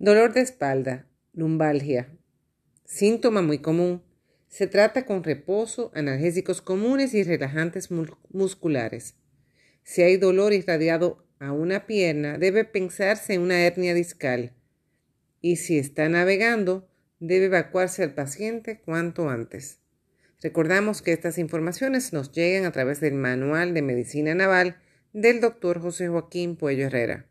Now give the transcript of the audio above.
Dolor de espalda, lumbalgia. Síntoma muy común. Se trata con reposo, analgésicos comunes y relajantes musculares. Si hay dolor irradiado a una pierna, debe pensarse en una hernia discal. Y si está navegando, debe evacuarse al paciente cuanto antes. Recordamos que estas informaciones nos llegan a través del Manual de Medicina Naval del Dr. José Joaquín Puello Herrera.